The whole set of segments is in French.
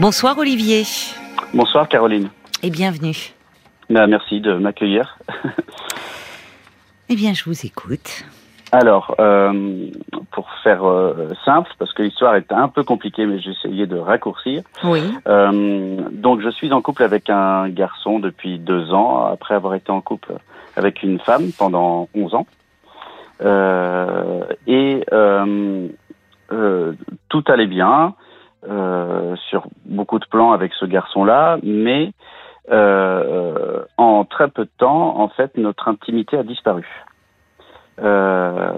Bonsoir Olivier. Bonsoir Caroline. Et bienvenue. Ben, merci de m'accueillir. eh bien, je vous écoute. Alors, euh, pour faire euh, simple, parce que l'histoire est un peu compliquée, mais j'ai essayé de raccourcir. Oui. Euh, donc, je suis en couple avec un garçon depuis deux ans, après avoir été en couple avec une femme pendant 11 ans. et tout allait bien. Euh, sur beaucoup de plans avec ce garçon-là, mais euh, en très peu de temps, en fait, notre intimité a disparu. Euh,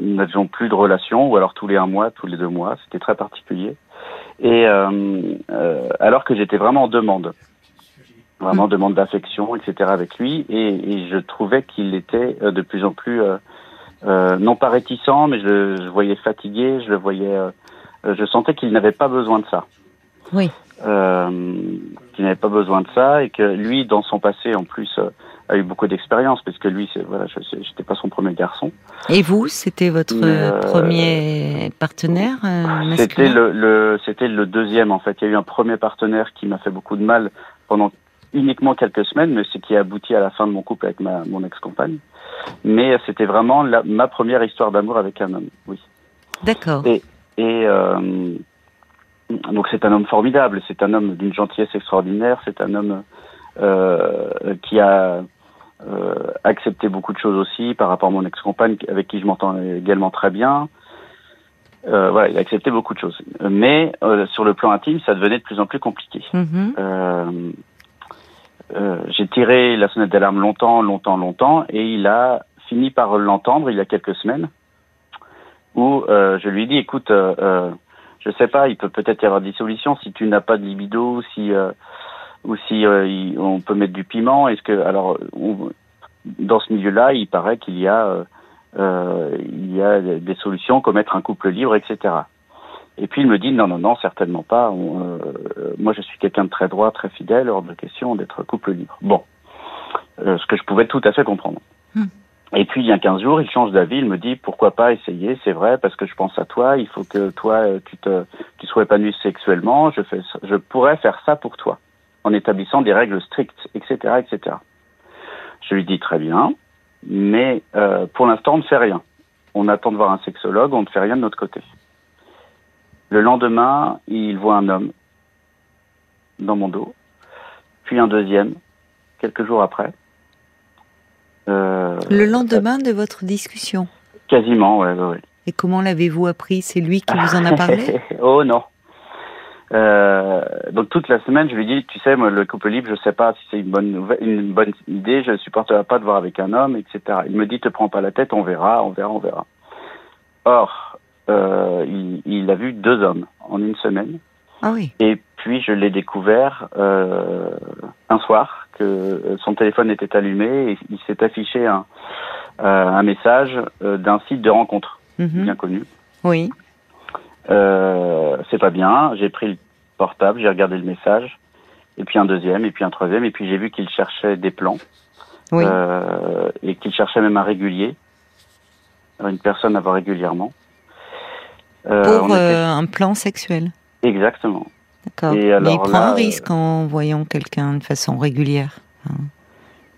nous n'avions plus de relations, ou alors tous les un mois, tous les deux mois, c'était très particulier. Et euh, euh alors que j'étais vraiment en demande, vraiment en demande d'affection, etc. avec lui, et, et je trouvais qu'il était euh, de plus en plus, non pas réticent, mais je, je voyais fatigué, je le voyais euh, je sentais qu'il n'avait pas besoin de ça. Oui. Euh, qu'il n'avait pas besoin de ça et que lui, dans son passé, en plus, euh, a eu beaucoup d'expérience parce que lui, voilà, je n'étais pas son premier garçon. Et vous, c'était votre euh, premier partenaire euh, C'était le, le c'était le deuxième en fait. Il y a eu un premier partenaire qui m'a fait beaucoup de mal pendant uniquement quelques semaines, mais c'est qui a abouti à la fin de mon couple avec ma mon ex-compagne. Mais c'était vraiment la, ma première histoire d'amour avec un homme. Oui. D'accord. Et et euh, donc c'est un homme formidable, c'est un homme d'une gentillesse extraordinaire, c'est un homme euh, qui a euh, accepté beaucoup de choses aussi par rapport à mon ex-compagne avec qui je m'entends également très bien. Euh, voilà, il a accepté beaucoup de choses. Mais euh, sur le plan intime, ça devenait de plus en plus compliqué. Mm-hmm. euh, J'ai tiré la sonnette d'alarme longtemps, longtemps, longtemps, et il a fini par l'entendre il y a quelques semaines où euh, je lui dis écoute, euh, euh, je sais pas, il peut peut-être y avoir des solutions si tu n'as pas de libido, si euh, ou si euh, on peut mettre du piment. Est-ce que alors dans ce milieu-là, il paraît qu'il y a euh, il y a des solutions comme être un couple libre, etc. Et puis il me dit non non non certainement pas. Moi je suis quelqu'un de très droit, très fidèle, hors de question d'être couple libre. Bon, ce que je pouvais tout à fait comprendre. Et puis il y a 15 jours, il change d'avis, il me dit pourquoi pas essayer, c'est vrai parce que je pense à toi, il faut que toi euh, tu te tu sois épanoui sexuellement, je fais je pourrais faire ça pour toi en établissant des règles strictes, etc., etc. Je lui dis très bien, mais euh, pour l'instant on ne fait rien. On attend de voir un sexologue, on ne fait rien de notre côté. Le lendemain, il voit un homme dans mon dos, puis un deuxième quelques jours après le lendemain de votre discussion Quasiment, ouais, ouais. Et comment l'avez-vous appris? C'est lui qui vous en a parlé? Oh non. Euh, donc toute la semaine, je lui dis, tu sais, moi, le couple libre, je sais pas si c'est une bonne une bonne idée, je ne supporterai pas de voir avec un homme, etc. Il me dit, te prends pas la tête, on verra, on verra, on verra. Or, euh, il, il, a vu deux hommes en une semaine. Ah oui. Et puis je l'ai découvert euh, un soir que son téléphone était allumé et il s'est affiché un, euh, un message euh, d'un site de rencontre mhm. bien connu. Oui. Euh, c'est pas bien. J'ai pris le portable, j'ai regardé le message, et puis un deuxième, et puis un troisième, et puis j'ai vu qu'il cherchait des plans. Oui. Euh, et qu'il cherchait même un régulier, une personne à voir régulièrement. Euh, Pour était... un plan sexuel. Exactement. D'accord. Mais il prend là, un risque en voyant quelqu'un de façon régulière.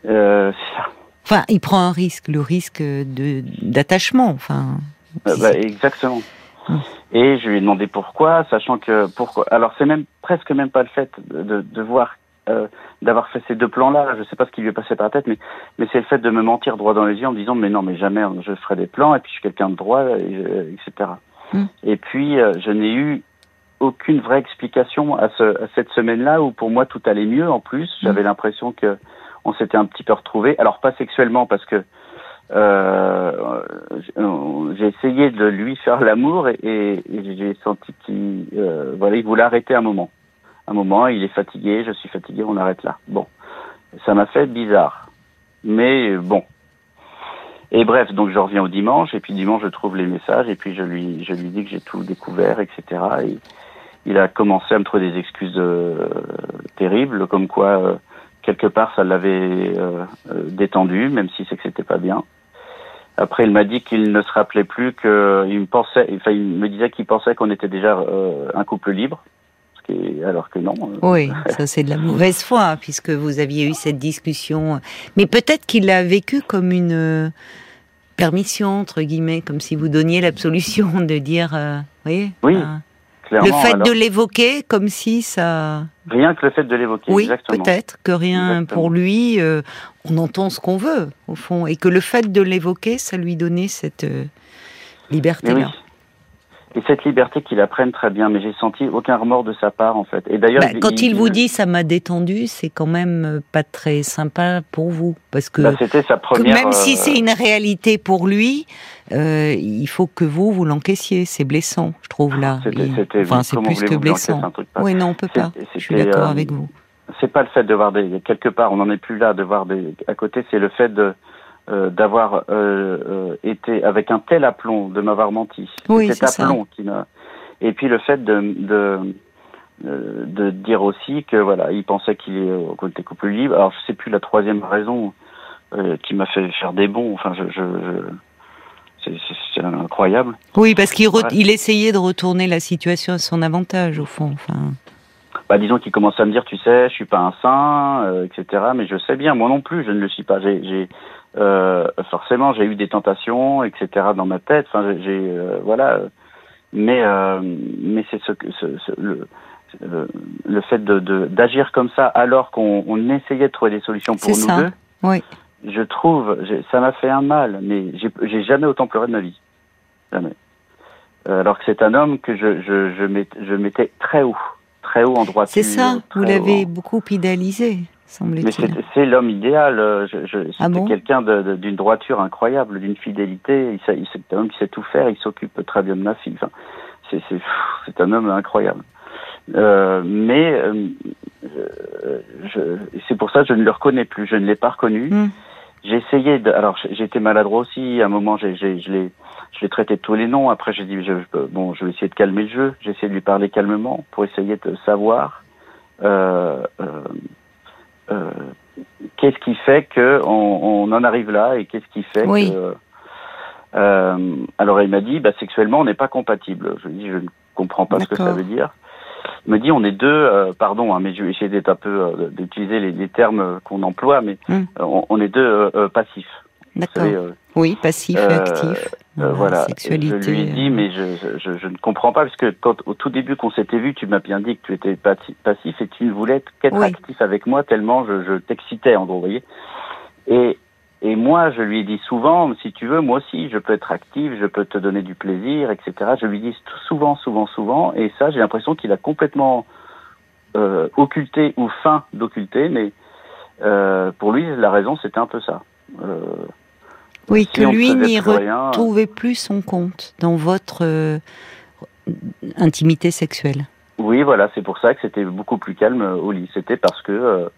Euh, ça. Enfin, il prend un risque, le risque de d'attachement. Enfin. Euh, bah, exactement. Hum. Et je lui ai demandé pourquoi, sachant que pourquoi. Alors c'est même presque même pas le fait de, de voir euh, d'avoir fait ces deux plans-là. Je sais pas ce qui lui est passé par la tête, mais mais c'est le fait de me mentir droit dans les yeux en me disant mais non mais jamais je ferai des plans et puis je suis quelqu'un de droit, et, etc. Hum. Et puis euh, je n'ai eu aucune vraie explication à, ce, à cette semaine-là où pour moi tout allait mieux en plus. J'avais mmh. l'impression que on s'était un petit peu retrouvés. Alors pas sexuellement parce que euh, j'ai essayé de lui faire l'amour et, et, et j'ai senti qu'il euh, voilà il voulait arrêter un moment. Un moment, il est fatigué, je suis fatigué, on arrête là. Bon, ça m'a fait bizarre, mais bon. Et bref, donc je reviens au dimanche et puis dimanche je trouve les messages et puis je lui je lui dis que j'ai tout découvert, etc. Et, il a commencé à me trouver des excuses euh, terribles, comme quoi euh, quelque part ça l'avait euh, détendu, même si c'est que c'était pas bien. Après, il m'a dit qu'il ne se rappelait plus que il me pensait, enfin, il me disait qu'il pensait qu'on était déjà un couple libre, alors que non. Oui, ça c'est de la mauvaise foi, puisque vous aviez eu cette discussion. Mais peut-être qu'il l'a vécu comme une permission, entre guillemets, comme si vous donniez l'absolution de dire, vous voyez Oui. Le fait de l'évoquer, comme si ça. Rien que le fait de l'évoquer. Oui, peut-être que rien pour lui. Euh, on entend ce qu'on veut, au fond, et que le fait de l'évoquer, ça lui donnait cette euh, liberté-là et cette liberté qu'il apprenne très bien, mais j'ai senti aucun remords de sa part en fait. Et d'ailleurs, bah, quand il, vous dit ça m'a détendu, c'est quand même euh, pas très sympa pour vous, parce que, bah, c'était sa première. même si euh, c'est une réalité pour lui, euh, il faut que vous vous l'encaissiez. C'est blessant, je trouve là. C'était, enfin, c'est plus que blessant. Oui, non, on peut pas. Je suis d'accord avec vous. C'est pas le fait de voir des quelque part, on n'en est plus là de voir des à côté, c'est le fait de euh, d'avoir euh, euh, été avec un tel aplomb, de m'avoir menti. Oui, Cet aplomb qui m'a. Et puis le fait de, de de dire aussi que voilà, il pensait qu'il était couple libre. Alors je sais plus la troisième raison qui m'a fait faire des bons. Enfin, je, je, c'est incroyable. Oui, parce qu'il il essayait de retourner la situation à son avantage au fond. Enfin. Bah, disons qu'il commence à me dire, tu sais, je suis pas un saint, etc. Mais je sais bien, moi non plus, je ne le suis pas. J'ai euh, forcément, j'ai eu des tentations, etc. dans ma tête. Enfin, j'ai euh, voilà. Mais euh, mais c'est ce que ce, le, le fait de d'agir comme ça alors qu'on on essayait de trouver des solutions pour nous ça. deux. Oui. Je trouve, ça m'a fait un mal, mais j'ai jamais autant pleuré de ma vie, jamais. Euh, alors que c'est un homme que je je je mettais très haut, très haut en droite. C'est ça. Vous l'avez beaucoup idéalisé. Mais c'est l'homme idéal. Euh, je, je, ah quelqu'un d'une droiture incroyable, d'une fidélité. C'est un homme qui sait tout faire. Il s'occupe très bien de ma fille. Enfin, c'est un homme incroyable. Euh, mais euh, c'est pour ça que je ne le reconnais plus. Je ne l'ai pas reconnu. Hmm. J'ai essayé de. Alors j'étais maladroit aussi. À un moment, j'ai je l'ai je l'ai traité de tous les noms. Après, j'ai dit je, bon, je vais essayer de calmer le jeu. J'ai essayé de lui parler calmement pour essayer de savoir. Euh, euh, qu'est-ce qui fait qu'on on en arrive là et qu'est-ce qui fait que euh, alors il m'a dit bah sexuellement on n'est pas compatible. Je lui dis je ne comprends pas ce que ça veut dire. Il me dit on est deux euh, pardon hein, mais je vais essayer d'être un peu d'utiliser les, les, termes qu'on emploie mais hmm. on, on, est deux passifs. D'accord. oui, passif et actif. Euh, voilà. Je lui ai dit, mais je, je, je, ne comprends pas, parce que quand, au tout début qu'on s'était vu, tu m'as bien dit que tu étais passif et tu ne voulais qu'être actif avec moi tellement je, je t'excitais, en gros, vous voyez. Et, et moi, je lui ai dit souvent, si tu veux, moi aussi, je peux être actif, je peux te donner du plaisir, etc. Je lui dis souvent, souvent, souvent, et ça, j'ai l'impression qu'il a complètement euh, occulté ou fin d'occulter, mais euh, pour lui, la raison, c'était un peu ça. Euh, oui, que lui n'y retrouvait plus son compte dans votre euh, intimité sexuelle. Oui, voilà, c'est pour ça que c'était beaucoup plus calme au lit. C'était parce que euh,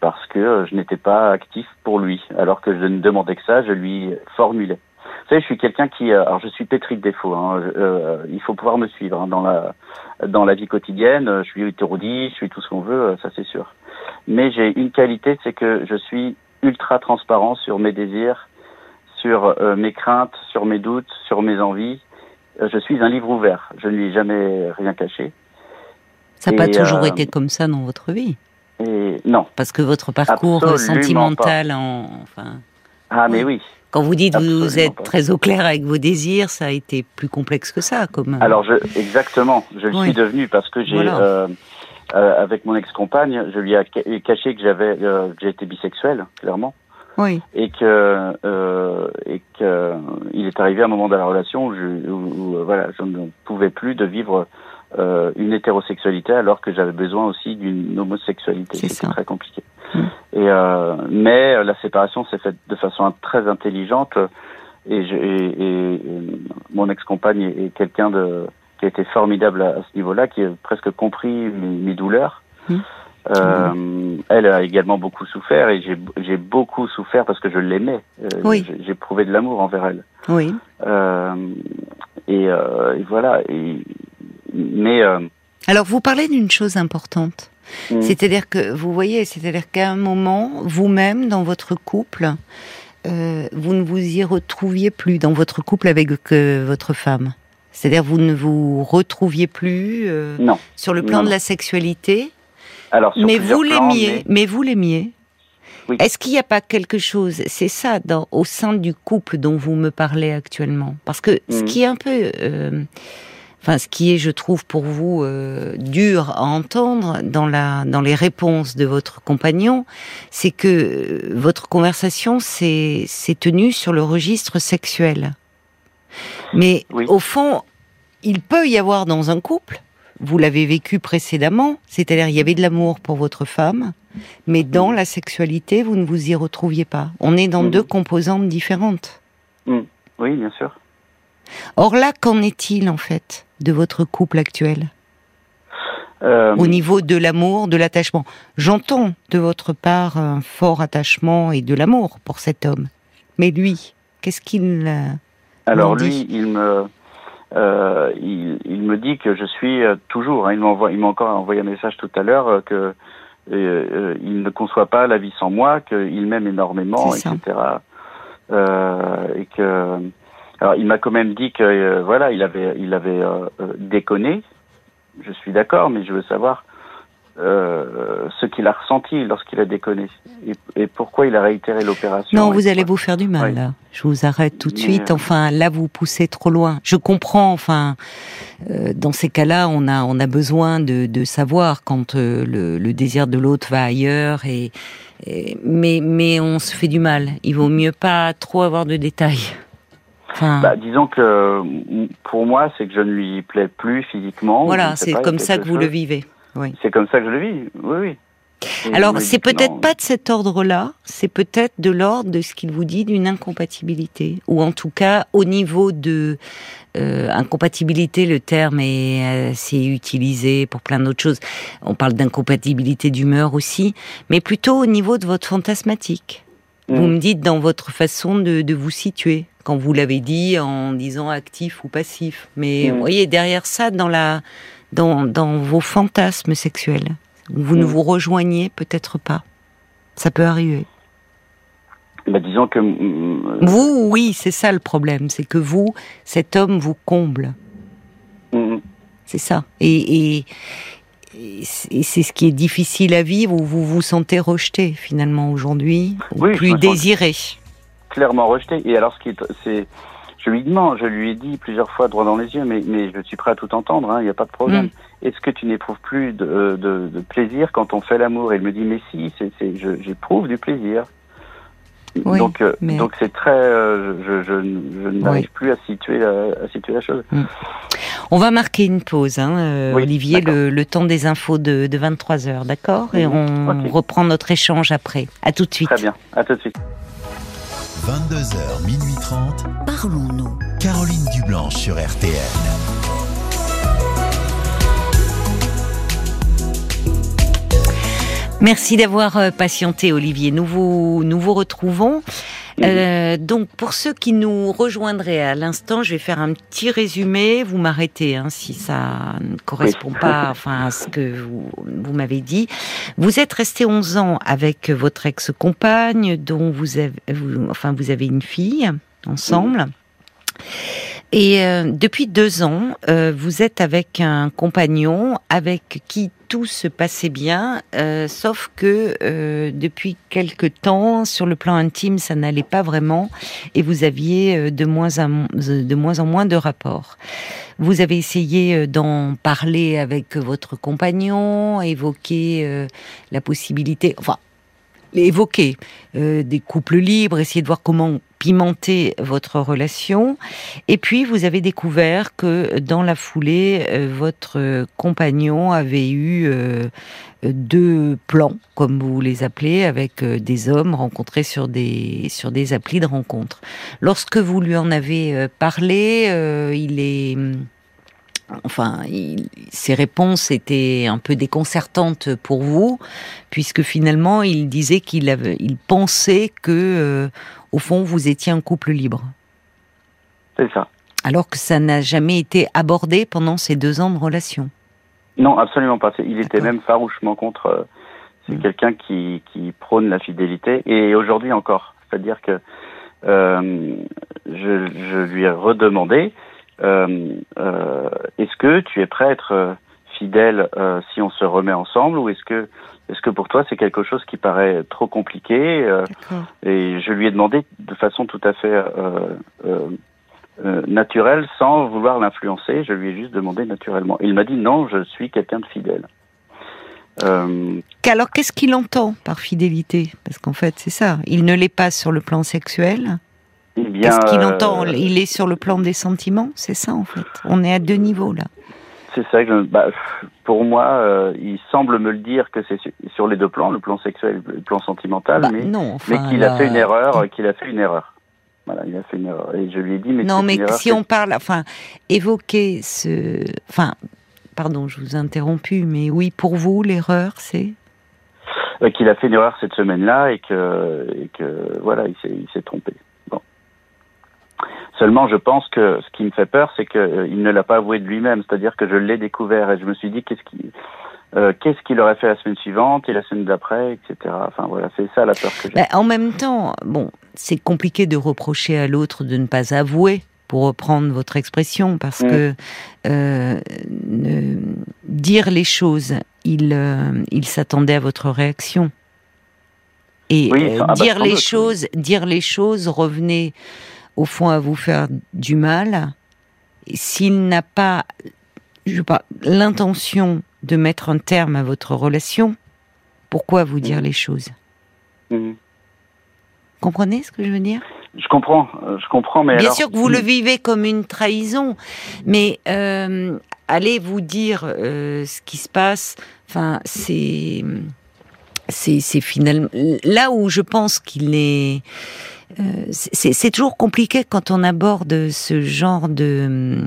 parce que je n'étais pas actif pour lui, alors que je ne demandais que ça, je lui formulais. Vous savez, je suis quelqu'un qui, euh, alors je suis pétri de défauts. Hein, il faut pouvoir me suivre hein, dans la dans la vie quotidienne. Je suis hétérodie, je suis tout ce qu'on veut, ça c'est sûr. Mais j'ai une qualité, c'est que je suis ultra transparent sur mes désirs, sur euh, mes craintes, sur mes doutes, sur mes envies. Euh, je suis un livre ouvert. Je ne lui ai jamais rien caché. Ça n'a pas toujours euh, été comme ça dans votre vie et Non. Parce que votre parcours sentimental, en, enfin. Ah, mais oui. Quand vous dites que vous êtes très au clair avec vos désirs, ça a été plus complexe que ça. Alors, je, exactement. Je le suis devenu parce que j'ai, avec mon ex-compagne, je lui ai caché que j'avais, j'ai été bisexuel, clairement. Oui. Et que euh, et que il est arrivé un moment dans la relation où, je, où, voilà, je ne pouvais plus de vivre euh, une hétérosexualité alors que j'avais besoin aussi d'une homosexualité. C'était très compliqué. Mm. Et euh, mais la séparation s'est faite de façon très intelligente et, je, et, et mon ex-compagne est, quelqu'un de qui a été formidable à, ce niveau-là, qui a presque compris mes, mes douleurs. Mm. Euh, elle a également beaucoup souffert et j'ai beaucoup souffert parce que je l'aimais. Euh, oui. J'ai prouvé de l'amour envers elle. Oui. Euh, et, et, voilà. Et, mais alors vous parlez d'une chose importante. Mm. C'est-à-dire que vous voyez, c'est-à-dire qu'à un moment, vous-même dans votre couple, vous ne vous y retrouviez plus dans votre couple avec votre femme. C'est-à-dire vous ne vous retrouviez plus Non. sur le plan Non, de la sexualité, Alors, sur mais vous plans, l'aimiez, mais- mais... vous l'aimiez. Oui. Est-ce qu'il n'y a pas quelque chose, c'est ça, dans, au sein du couple dont vous me parlez actuellement? Parce que ce Mhm. qui est un peu, euh, enfin, ce qui est, je trouve, pour vous euh, dur à entendre dans la, dans les réponses de votre compagnon, c'est que euh, votre conversation s'est s'est tenue sur le registre sexuel. Mais Oui. au fond, il peut y avoir dans un couple, vous l'avez vécu précédemment, c'est-à-dire il y avait de l'amour pour votre femme, mais dans la sexualité, vous ne vous y retrouviez pas. On est dans Mhm. deux composantes différentes. Oui, bien sûr. Or là, qu'en est-il en fait de votre couple actuel? Euh, au niveau de l'amour, de l'attachement J'entends de votre part un fort attachement et de l'amour pour cet homme, mais lui, qu'est-ce qu'il euh, Alors lui, il me, euh, il, il me dit que je suis euh, toujours. hein, il m'a encore envoyé un message tout à l'heure euh, que euh, il ne conçoit pas la vie sans moi, qu'il m'aime énormément, etc. Euh, et que, alors il m'a quand même dit que voilà, il avait, il avait déconné. Je suis d'accord, mais je veux savoir euh, ce qu'il a ressenti lorsqu'il a déconné et, et pourquoi il a réitéré l'opération. Non, vous allez vous faire du mal Oui. là. Je vous arrête tout de Mais, suite. euh, Enfin, là, vous poussez trop loin. Je comprends. Enfin, euh, dans ces cas-là, on a on a besoin de, de savoir quand euh, le, le désir de l'autre va ailleurs. Et, et- mais mais on se fait du mal. Il vaut mieux pas trop avoir de détails. Enfin, Bah, disons que pour moi, c'est que je ne lui plais plus physiquement. voilà, c'est comme ça que vous le vivez. Oui. C'est comme ça que je le vis, oui, oui. Et Alors, c'est peut-être pas de cet ordre-là, c'est peut-être de l'ordre de ce qu'il vous dit d'une incompatibilité, ou en tout cas au niveau de euh, incompatibilité, le terme est assez utilisé pour plein d'autres choses. On parle d'incompatibilité d'humeur aussi, mais plutôt au niveau de votre fantasmatique. Vous Mm. me dites dans votre façon de, de vous situer, quand vous l'avez dit en disant actif ou passif. Mais Mm. vous voyez, derrière ça, dans, la, dans, dans vos fantasmes sexuels, vous ne Mm. vous rejoignez peut-être pas. Ça peut arriver. Bah, disons que mm, Vous, oui, c'est ça le problème. C'est que vous, cet homme vous comble. mm, C'est ça. Et, et, et c'est ce qui est difficile à vivre, où vous vous sentez rejeté finalement aujourd'hui, ou Oui, plus désiré. clairement rejeté. Et alors, ce qui est, c'est, je lui ai dit plusieurs fois droit dans les yeux, mais, mais je suis prêt à tout entendre, hein, il n'y a pas de problème. Mm. Est-ce que tu n'éprouves plus de, de, de plaisir quand on fait l'amour? Et il me dit, mais si, j'éprouve du plaisir. Oui, donc, euh, mais- donc c'est très, euh, je, je, je n'arrive Oui. plus à situer la, à situer la chose. On va marquer une pause, hein, euh, Oui, Olivier, le, le temps des infos de, de 23 heures, d'accord? Et on reprend notre échange après. À tout de suite. Très bien. À tout de suite. 22h, minuit 30. Parlons-nous. Caroline Dublanche sur RTN. Merci d'avoir euh, patienté, Olivier. Nous vous, nous vous retrouvons. Euh, donc, pour ceux qui nous rejoindraient à l'instant, je vais faire un petit résumé. Vous m'arrêtez hein, si ça ne correspond Oui. pas enfin, à ce que vous, vous m'avez dit. Vous êtes resté 11 ans avec votre ex-compagne, dont vous avez, vous- enfin, vous avez une fille ensemble. Et euh, depuis deux ans, euh, vous êtes avec un compagnon avec qui tout se passait bien, euh, sauf que euh, depuis quelque temps, sur le plan intime, ça n'allait pas vraiment, et vous aviez euh, de moins en, de moins en moins de rapports. Vous avez essayé euh, d'en parler avec votre compagnon, évoquer euh, la possibilité, enfin, évoquer euh, des couples libres, essayer de voir comment pimenter votre relation. Et puis, vous avez découvert que dans la foulée, euh, votre compagnon avait eu euh, deux plans, comme vous les appelez, avec euh, des hommes rencontrés sur des, sur des applis de rencontres. Lorsque vous lui en avez parlé, il est... Enfin, il- ses réponses étaient un peu déconcertantes pour vous, puisque finalement, il disait qu'il il pensait que, au fond, vous étiez un couple libre, C'est ça. alors que ça n'a jamais été abordé pendant ces deux ans de relation. Non, absolument pas. Il était même farouchement contre. euh, C'est Mm. quelqu'un qui, qui prône la fidélité et aujourd'hui encore. C'est-à-dire que euh, je, je lui ai redemandé euh, euh, est-ce que tu es prêt à être fidèle si on se remet ensemble ou est-ce que est-ce que pour toi c'est quelque chose qui paraît trop compliqué euh. Et je lui ai demandé de façon tout à fait euh, euh, naturelle, sans vouloir l'influencer. Je lui ai juste demandé naturellement. Il m'a dit non, je suis quelqu'un de fidèle. Alors, qu'est-ce qu'il entend par fidélité? Parce qu'en fait, c'est ça. Il ne l'est pas sur le plan sexuel. eh Qu'est-ce qu'il entend? Il est sur le plan des sentiments? C'est ça, en fait. On est à deux niveaux là. C'est ça que je- bah, pour moi, euh, il semble me le dire que c'est su- sur les deux plans, le plan sexuel et le plan sentimental, Bah, mais, non, mais qu'il a fait une erreur, qu'il a fait une erreur. Voilà, il a fait une erreur. Et je lui ai dit, mais Non, mais erreur si on parle, enfin, évoquer ce, enfin, pardon, je vous ai interrompu, mais oui, pour vous, l'erreur, c'est? Euh, qu'il a fait une erreur cette semaine-là et que, et que voilà, il s'est trompé. Seulement, je pense que ce qui me fait peur, c'est qu'il ne l'a pas avoué de lui-même, c'est-à-dire que je l'ai découvert et je me suis dit qu'est-ce qui, euh, qu'est-ce qu'il aurait fait la semaine suivante et la semaine d'après, etc. Enfin voilà, c'est ça la peur que j'ai. Ben, en même temps, bon, c'est compliqué de reprocher à l'autre de ne pas avouer, pour reprendre votre expression, parce Mm. que euh, ne- dire les choses, il, euh, il s'attendait à votre réaction. Et Oui, euh, ça- ah bah, dire les doute, choses, dire les choses revenait au fond à vous faire du mal. S'il n'a pas, je sais pas, l'intention de mettre un terme à votre relation, pourquoi vous dire les choses? Mhm. Comprenez ce que je veux dire? Je comprends, euh, je comprends, mais Bien alors- sûr que vous le vivez comme une trahison, mais euh, allez vous dire euh, ce qui se passe. Enfin, c'est c'est c'est finalement là où je pense qu'il est. euh, c'est toujours compliqué quand on aborde ce genre de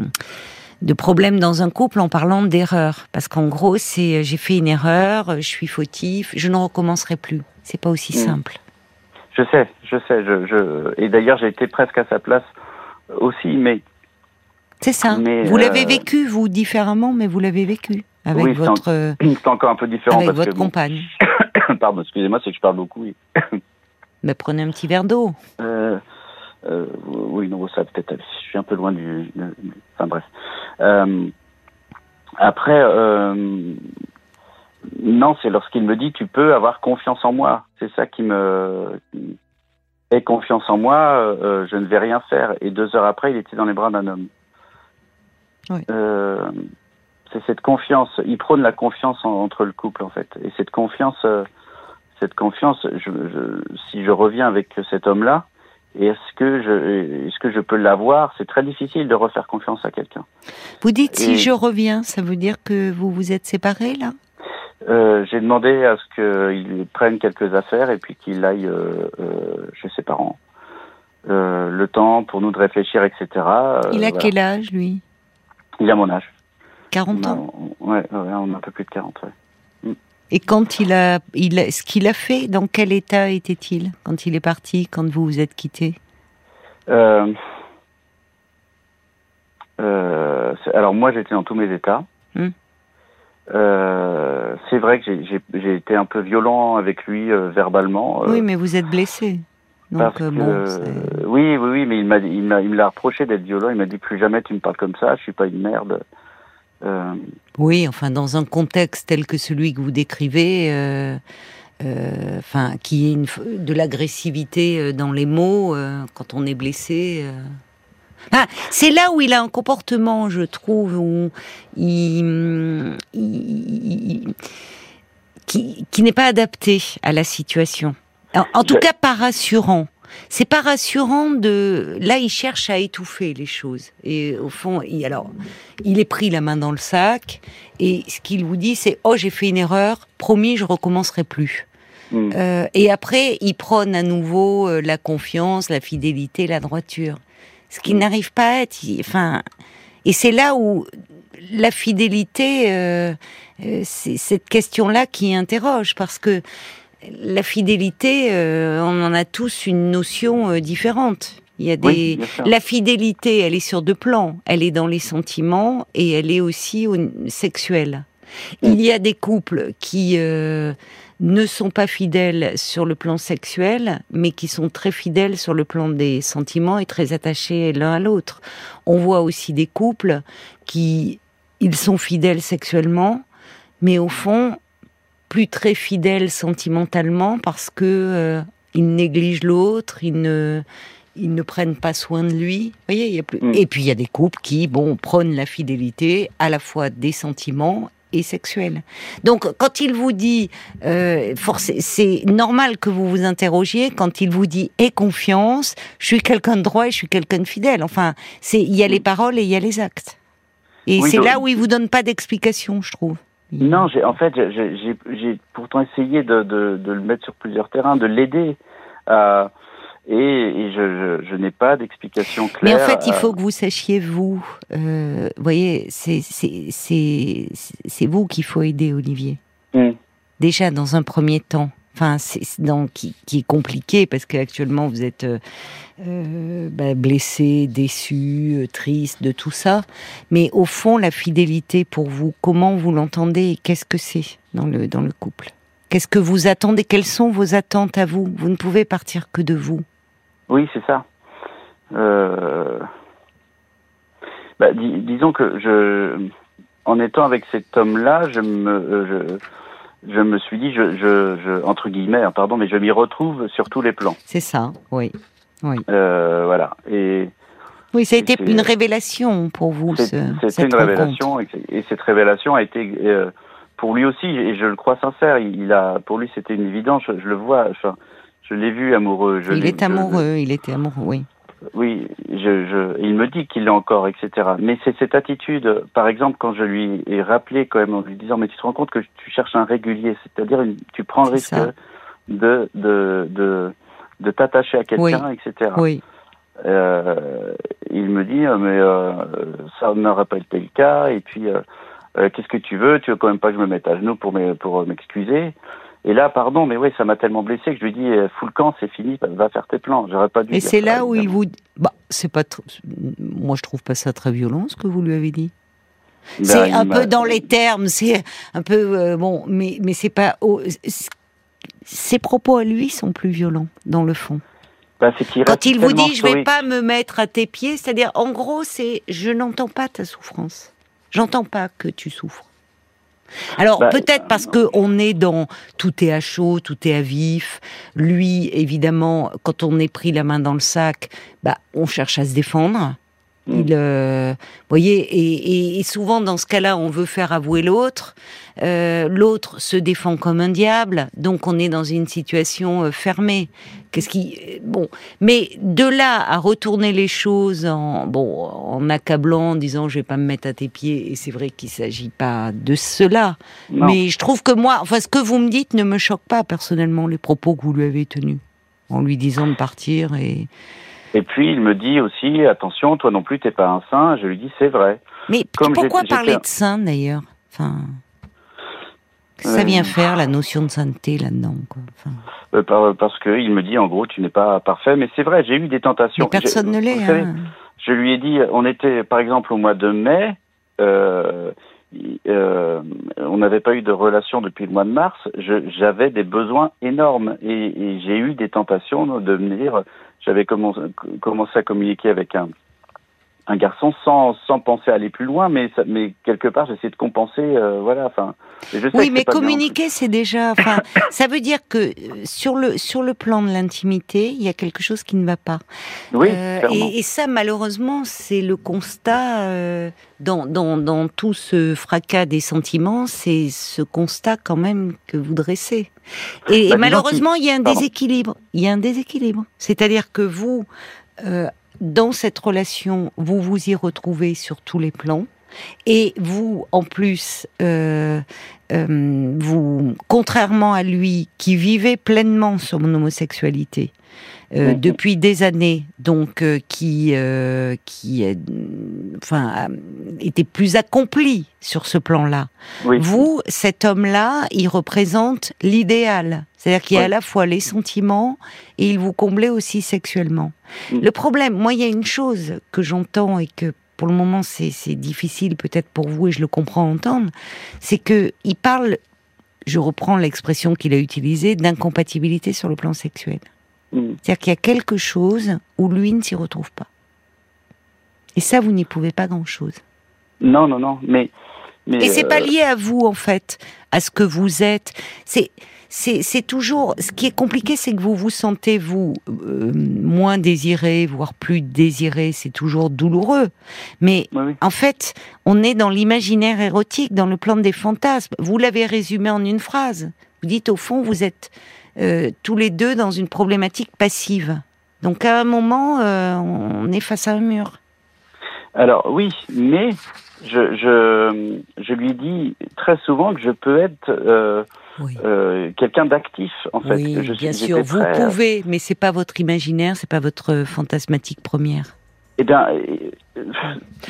de problème dans un couple en parlant d'erreur, parce qu'en gros c'est euh, j'ai fait une erreur, je suis fautif, je ne recommencerai plus. C'est pas aussi Mm. simple. Je sais, je sais, je, je... et d'ailleurs j'ai été presque à sa place aussi, mais C'est ça. Mais, vous l'avez euh, vécu, vous, différemment, mais vous l'avez vécu avec Oui, c'est en- votre, euh, c'est encore un peu différent avec parce votre que bon, compagne. pardon, excusez-moi, c'est que je parle beaucoup. Mais prenez un petit verre d'eau. Euh, euh, oui, non, ça peut-être. Je suis un peu loin du. du- du- enfin bref. Euh, après, non, c'est lorsqu'il me dit tu peux avoir confiance en moi. C'est ça qui me. Aie confiance en moi, je ne vais rien faire. Et deux heures après, il était dans les bras d'un homme. Oui. C'est cette confiance. Il prône la confiance en- entre le couple, en fait. Et cette confiance, cette confiance, je, je- si je reviens avec cet homme-là, est-ce que je, est-ce que je peux l'avoir? C'est très difficile de refaire confiance à quelqu'un. Vous dites si je reviens, ça veut dire que vous vous êtes séparés là? Euh, j'ai demandé à ce qu'il prenne quelques affaires et puis qu'il aille euh, euh, chez ses parents. Le temps pour nous de réfléchir, etc. Il a voilà. quel âge, lui? Il a mon âge. 40 On a, ans? on- ouais, ouais, on a un peu plus de 40. ouais. Et quand il a, il a, ce qu'il a fait, dans quel état était-il quand il est parti, quand vous vous êtes quittés Euh, euh, alors moi j'étais dans tous mes états. Hmm. Euh, c'est vrai que j'ai- été un peu violent avec lui verbalement. Oui, mais vous êtes blessé. Donc parce que, bon, oui, oui, oui, mais il m'a il m'a il me l'a reproché d'être violent. Il m'a dit plus jamais tu me parles comme ça. Je suis pas une merde. Oui, enfin, dans un contexte tel que celui que vous décrivez, euh, euh, enfin, qui est une, de l'agressivité euh, dans les mots euh, quand on est blessé. Ah, c'est là où il a un comportement, je trouve, où il, il- il- qui, qui n'est pas adapté à la situation. En, en tout cas, pas rassurant. C'est pas rassurant de. Là, il cherche à étouffer les choses. Et au fond, il, alors, il est pris la main dans le sac. Et ce qu'il vous dit, c'est Oh, j'ai fait une erreur. Promis, je recommencerai plus. hmm. Euh, et après, il prône à nouveau euh, la confiance, la fidélité, la droiture. Ce qui n'arrive pas à être. il- Enfin, et c'est là où la fidélité, euh, c'est cette question-là qui interroge, parce que la fidélité, euh, on en a tous une notion euh, différente. Il y a des Oui, la fidélité, elle est sur deux plans. Elle est dans les sentiments et elle est aussi au sexuelle. Il y a des couples qui euh, ne sont pas fidèles sur le plan sexuel, mais qui sont très fidèles sur le plan des sentiments et très attachés l'un à l'autre. On voit aussi des couples qui, ils sont fidèles sexuellement, mais au fond, plus très fidèles sentimentalement parce que euh, ils négligent l'autre, ils ne, ils ne prennent pas soin de lui. Vous voyez, il y a plus... Mm. Et puis il y a des couples qui, bon, prônent la fidélité à la fois des sentiments et sexuels. Donc quand il vous dit, euh, c'est normal que vous vous interrogiez quand il vous dit aie confiance, je suis quelqu'un de droit et je suis quelqu'un de fidèle. Enfin, c'est il y a les paroles et il y a les actes. Et Oui, c'est là où il vous donne pas d'explication, je trouve. Non, j'ai en fait, j'ai- j'ai pourtant essayé de, de, de le mettre sur plusieurs terrains, de l'aider. euh, et et je, je, je n'ai pas d'explication Mais claire. en fait, il euh, faut que vous sachiez, vous, euh, voyez, c'est- c'est c'est- c'est vous qu'il faut aider, Olivier. hum, Déjà, dans un premier temps. Enfin, dans, qui, est compliqué parce qu'actuellement, vous êtes euh, euh, bah, blessé, déçu, euh, triste de tout ça. Mais au fond, la fidélité pour vous, comment vous l'entendez et qu'est-ce que c'est dans le, dans le couple? Qu'est-ce que vous attendez? Quelles sont vos attentes à vous? Vous ne pouvez partir que de vous. Oui, c'est ça. Bah, dis- disons que en étant avec cet homme-là, je me, je, je me suis dit, je, je, je entre guillemets, hein, pardon, mais je m'y retrouve sur tous les plans. C'est ça, oui. Euh, voilà. Et Oui, ça a été une révélation pour vous. ce- c'était une révélation, et, et cette révélation a été euh, pour lui aussi, et je le crois sincère. Il, a, pour lui, c'était une évidence. Je, je le vois. Enfin, je l'ai vu amoureux. Je Il est je- amoureux, il était amoureux, oui. Oui, je, je, il me dit qu'il l'est encore, etc. Mais c'est cette attitude, par exemple, quand je lui ai rappelé quand même en lui disant, mais tu te rends compte que tu cherches un régulier, c'est-à-dire tu prends le risque ça. de de de, de t'attacher à quelqu'un, etc. Oui, Euh, il me dit, euh, mais euh, ça n'aurait pas été le cas. Et puis, euh, euh, qu'est-ce que tu veux? Tu veux quand même pas que je me mette à genoux pour m'e- pour m'excuser? Et là, pardon, mais oui, ça m'a tellement blessé que je lui dis, euh, fous le camp, c'est fini, va faire tes plans. J'aurais pas dû. mais dire c'est là où il vous. Bah, c'est pas. tr- Moi, je trouve pas ça très violent ce que vous lui avez dit. Ben, c'est un peu dans les termes, c'est un peu euh, bon, mais mais c'est pas. oh, ses propos à lui sont plus violents dans le fond. Ben, Quand il vous dit je vais pas me mettre à tes pieds, c'est-à-dire en gros c'est je n'entends pas ta souffrance. J'entends pas que tu souffres. Alors Bah, peut-être parce que on est dans tout est à chaud, tout est à vif. Lui évidemment quand on est pris la main dans le sac, bah on cherche à se défendre. Mm. Il, euh, voyez, et, et- et souvent dans ce cas-là, on veut faire avouer l'autre. Euh, l'autre se défend comme un diable, donc on est dans une situation euh, fermée. Qu'est-ce qui, euh, bon, mais de là à retourner les choses en, bon, en accablant, en disant je vais pas me mettre à tes pieds, et c'est vrai qu'il s'agit pas de cela. Non. Mais je trouve que moi, enfin, ce que vous me dites ne me choque pas personnellement les propos que vous lui avez tenus en lui disant de partir et. Et puis il me dit aussi, attention, toi non plus, t'es pas un saint. Je lui dis, c'est vrai. Mais Comme pourquoi parler de saint d'ailleurs Enfin, que ça Euh, vient faire la notion de sainteté là-dedans. Enfin, Euh, par- parce que il me dit, en gros, tu n'es pas parfait. Mais c'est vrai, j'ai eu des tentations. mais personne ne l'est. hein. Je lui ai dit, on était par exemple au mois de mai, euh, euh, on n'avait pas eu de relation depuis le mois de mars. J'avais des besoins énormes et, et j'ai eu des tentations de me dire, j'avais commencé, à communiquer avec un, un garçon sans, sans penser à aller plus loin, mais, ça- mais quelque part j'essaie de compenser, euh, voilà. Enfin, Oui, mais communiquer, c'est déjà. Enfin, ça veut dire que euh, sur le sur le plan de l'intimité, il y a quelque chose qui ne va pas. Oui, Euh, et, et ça, malheureusement, c'est le constat euh, dans, dans, dans tout ce fracas des sentiments, c'est ce constat quand même que vous dressez. Et, et disons malheureusement, il y a un Pardon. déséquilibre. Il y a un déséquilibre. C'est-à-dire que vous, euh, dans cette relation, vous vous y retrouvez sur tous les plans. Et vous, en plus, euh, euh, vous, contrairement à lui, qui vivait pleinement son homosexualité euh, Mhm. depuis des années, donc qui, qui, enfin, était plus accompli sur ce plan-là. oui. Vous, cet homme-là, il représente l'idéal. C'est-à-dire qu'il y a Oui. à la fois les sentiments et il vous comblait aussi sexuellement. Mm. Le problème, moi, il y a une chose que j'entends et que pour le moment c'est difficile peut-être pour vous et je le comprends entendre, c'est que il parle, je reprends l'expression qu'il a utilisée, d'incompatibilité sur le plan sexuel. Mm. C'est-à-dire qu'il y a quelque chose où lui ne s'y retrouve pas. Et ça, vous n'y pouvez pas grand-chose. Non, non, non, mais. mais Et c'est euh, pas lié à vous en fait, à ce que vous êtes. C'est c'est toujours ce qui est compliqué, c'est que vous vous sentez vous euh, moins désiré, voire plus désiré. C'est toujours douloureux. Mais oui, oui. en fait, on est dans l'imaginaire érotique, dans le plan des fantasmes. Vous l'avez résumé en une phrase. Vous dites au fond, vous êtes euh, tous les deux dans une problématique passive. Donc à un moment, euh, on est face à un mur. Alors oui, mais je, je, je lui dis très souvent que je peux être euh, Oui. euh, quelqu'un d'actif en fait. oui, je bien sûr, vous très- pouvez, mais c'est pas votre imaginaire, c'est pas votre fantasmatique première. Eh bien, euh,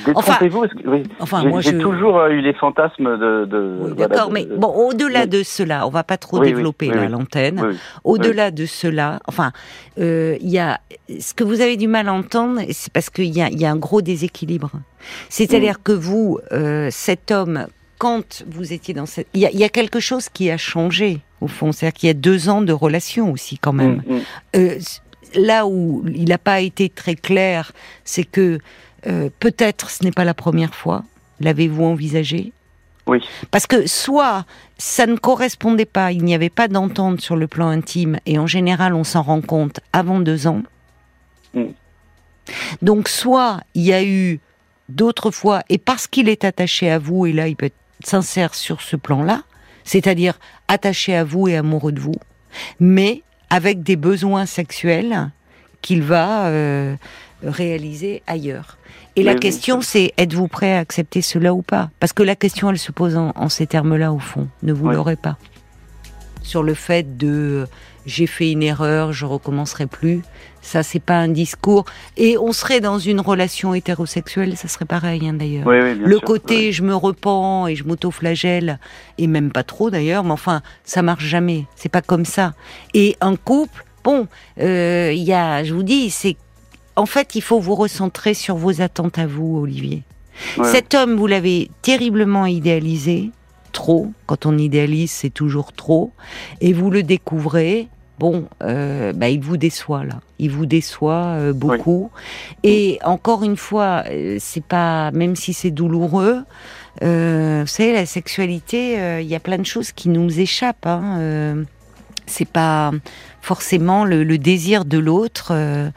détrompez-vous. que- oui. Enfin, J'ai moi j'ai je. toujours euh, eu les fantasmes de. de Oui, voilà, D'accord, mais bon, au-delà de cela, on va pas trop Oui, développer oui. l'antenne. Au-delà de cela, enfin, euh, il y a ce que vous avez du mal à entendre, c'est parce qu'il y a, il y a un gros déséquilibre. C'est-à-dire Mm. que vous, euh, cet homme, quand vous étiez dans cette, il y a, il y a quelque chose qui a changé au fond. C'est-à-dire qu'il y a deux ans de relation aussi quand même. Mm, mm. Euh, là où il n'a pas été très clair, c'est que euh, peut-être ce n'est pas la première fois. L'avez-vous envisagé? Oui. Parce que soit ça ne correspondait pas, il n'y avait pas d'entente sur le plan intime, et en général on s'en rend compte avant deux ans. Mm. Donc soit il y a eu d'autres fois, et parce qu'il est attaché à vous, et là il peut être sincère sur ce plan-là, c'est-à-dire attaché à vous et amoureux de vous, mais avec des besoins sexuels qu'il va euh, réaliser ailleurs. Et la oui, question, c'est êtes-vous prêt à accepter cela ou pas? Parce que la question, elle se pose en, en ces termes-là, au fond. Ne vous Oui. l'aurez pas. Sur le fait de j'ai fait une erreur, je recommencerai plus. Ça, c'est pas un discours. Et on serait dans une relation hétérosexuelle, ça serait pareil, hein, d'ailleurs. Oui, oui, Le sûr, côté oui. je me repens et je m'auto-flagelle, et même pas trop d'ailleurs, mais enfin, ça marche jamais. C'est pas comme ça. Et un couple, bon, euh, il y a, je vous dis, c'est. En fait, il faut vous recentrer sur vos attentes à vous, Olivier. Ouais. Cet homme, vous l'avez terriblement idéalisé, trop. Quand on idéalise, c'est toujours trop. Et vous le découvrez. Bon, euh, bah, il vous déçoit là. Il vous déçoit euh, beaucoup. Et encore une fois, euh, c'est pas, même si c'est douloureux, euh, vous savez, la sexualité, il y a plein de choses qui nous échappent. Hein, c'est pas forcément le, le désir de l'autre. euh,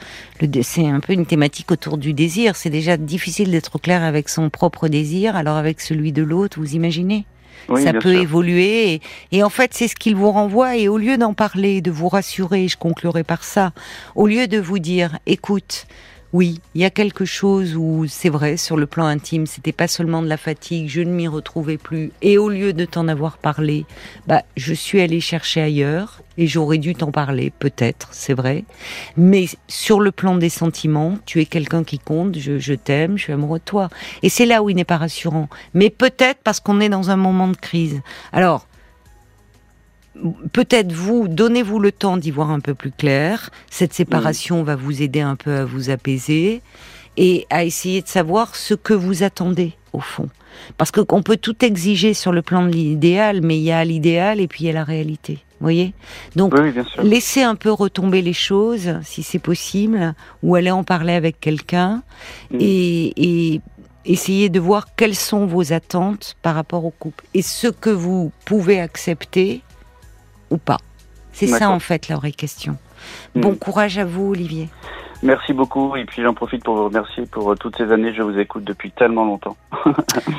c'est un peu une thématique autour du désir. C'est déjà difficile d'être clair avec son propre désir, alors avec celui de l'autre, vous imaginez Oui, ça peut sûr. évoluer. Et, et en fait, c'est ce qu'il vous renvoie. Et au lieu d'en parler, de vous rassurer, je conclurai par ça, au lieu de vous dire, écoute, oui, il y a quelque chose où c'est vrai, sur le plan intime, c'était pas seulement de la fatigue, je ne m'y retrouvais plus. Et au lieu de t'en avoir parlé, bah, je suis allée chercher ailleurs et j'aurais dû t'en parler, peut-être, c'est vrai. Mais sur le plan des sentiments, tu es quelqu'un qui compte, je, je t'aime, je suis amoureux de toi. Et c'est là où il n'est pas rassurant. Mais peut-être parce qu'on est dans un moment de crise. Alors, peut-être vous, donnez-vous le temps d'y voir un peu plus clair. Cette séparation va vous aider un peu à vous apaiser et à essayer de savoir ce que vous attendez au fond. Parce que qu'on peut tout exiger sur le plan de l'idéal, mais il y a l'idéal et puis il y a la réalité. Vous voyez? Donc, Oui, oui, laissez un peu retomber les choses, si c'est possible, ou aller en parler avec quelqu'un, Mm. et, et essayer de voir quelles sont vos attentes par rapport au couple, et ce que vous pouvez accepter ou pas. C'est ça, en fait, la vraie question. Mm. Bon courage à vous, Olivier. Merci beaucoup. Et puis j'en profite pour vous remercier pour euh, toutes ces années. Je vous écoute depuis tellement longtemps.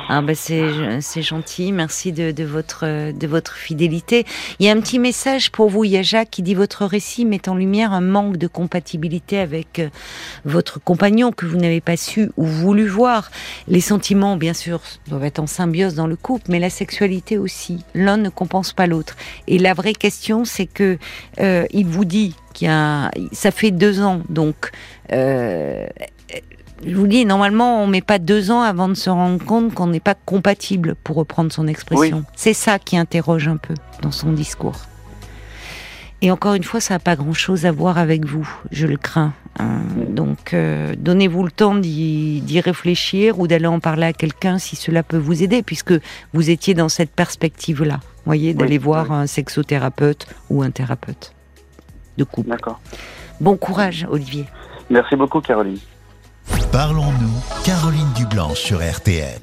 Ah ben c'est c'est gentil, merci de, de votre de votre fidélité. Il y a un petit message pour vous, il y a Jacques qui dit votre récit met en lumière un manque de compatibilité avec euh, votre compagnon que vous n'avez pas su ou voulu voir. Les sentiments, bien sûr, doivent être en symbiose dans le couple, mais la sexualité aussi. L'un ne compense pas l'autre. Et la vraie question, c'est que euh, il vous dit qu'il y a, ça fait deux ans, donc. Euh, je vous dis, normalement, on met pas deux ans avant de se rendre compte qu'on n'est pas compatible, pour reprendre son expression. C'est ça qui interroge un peu dans son discours. Et encore une fois, ça n'a pas grand-chose à voir avec vous, je le crains. Hein. Donc, euh, donnez-vous le temps d'y d'y réfléchir ou d'aller en parler à quelqu'un si cela peut vous aider, puisque vous étiez dans cette perspective-là. Voyez, d'aller Oui, voir oui. un sexothérapeute ou un thérapeute de couple. D'accord. Bon courage, Olivier. Merci beaucoup, Caroline. Parlons-nous, Caroline Dublanche sur RTL.